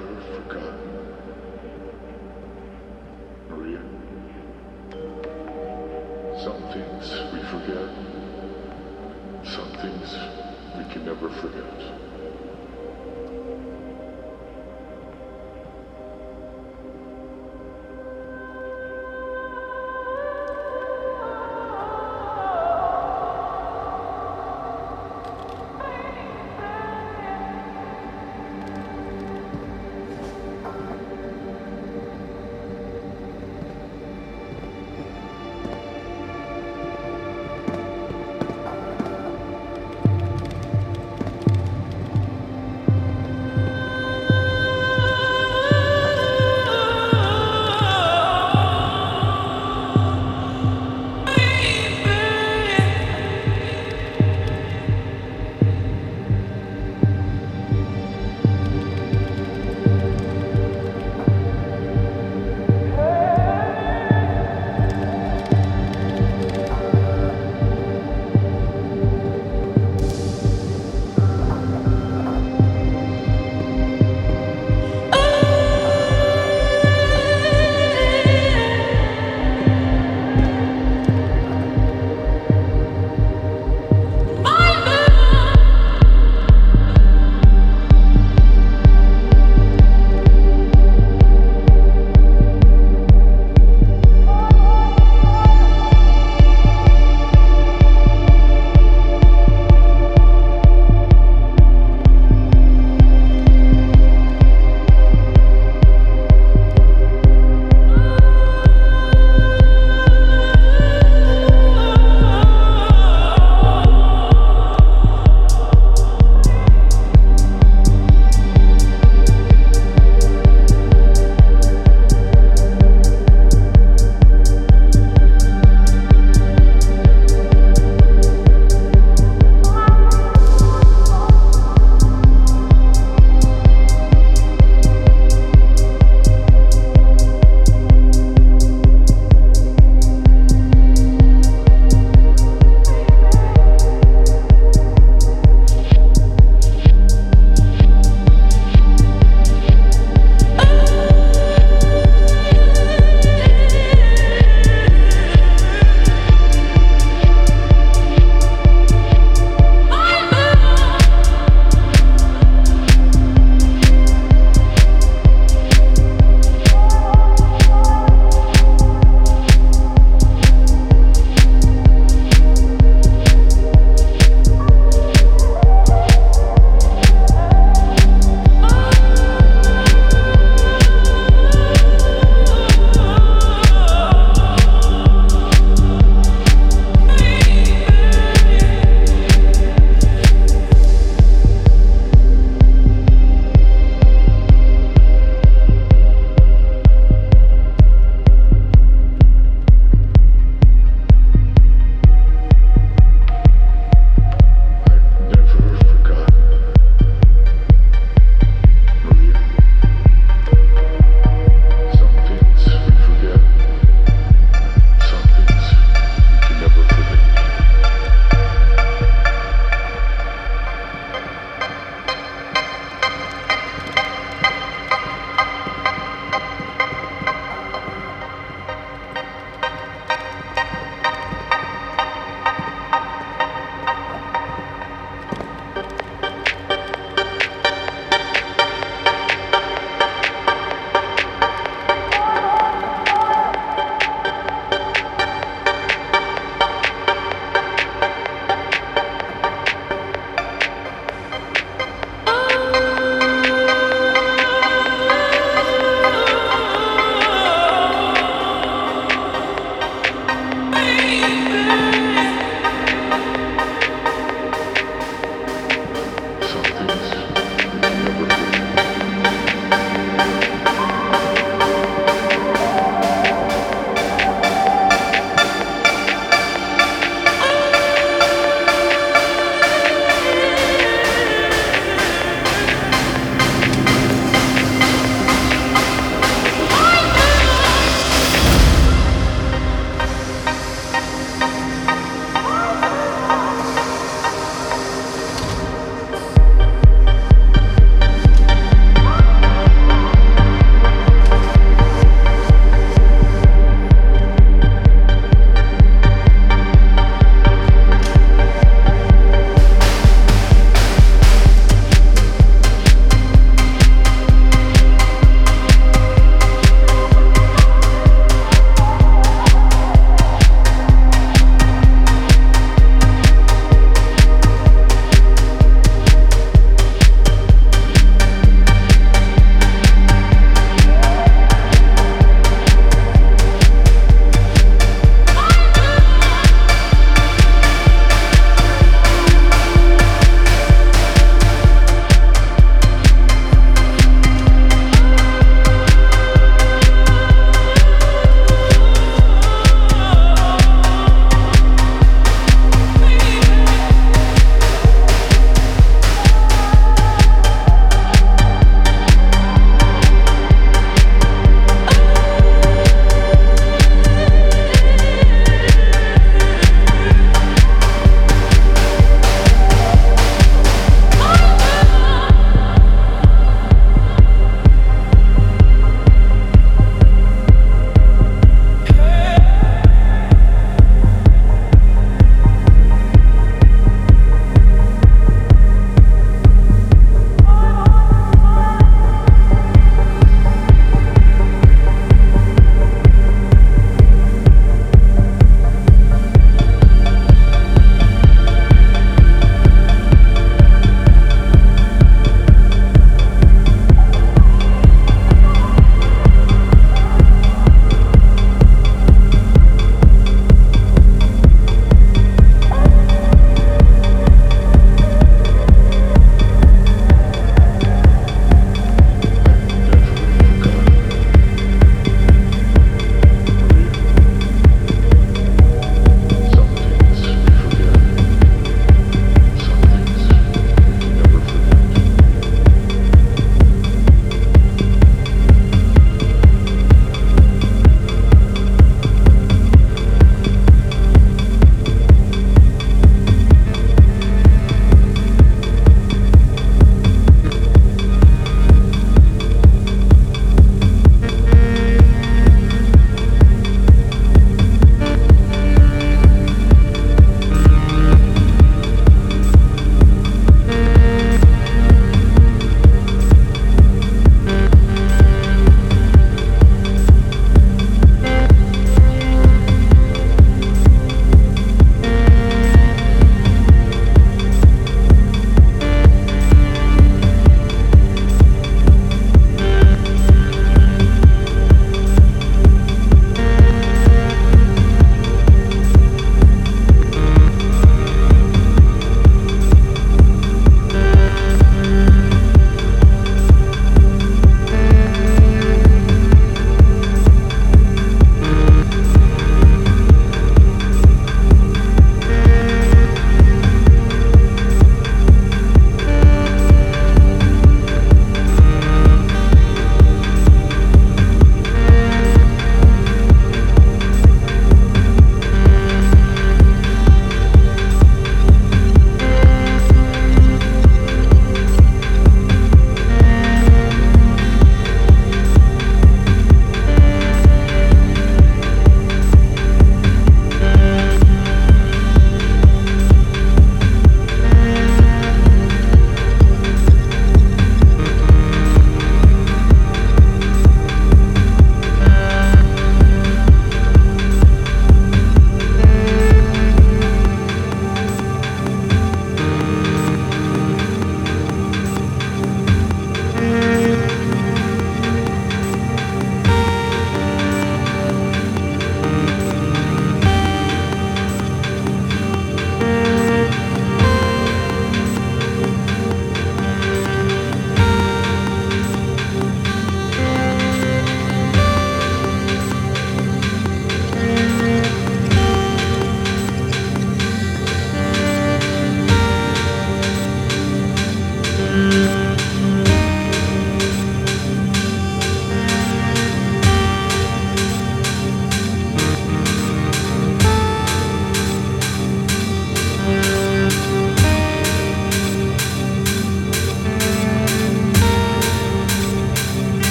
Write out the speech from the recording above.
never forgotten. Maria? Some things we forget. Some things we can never forget.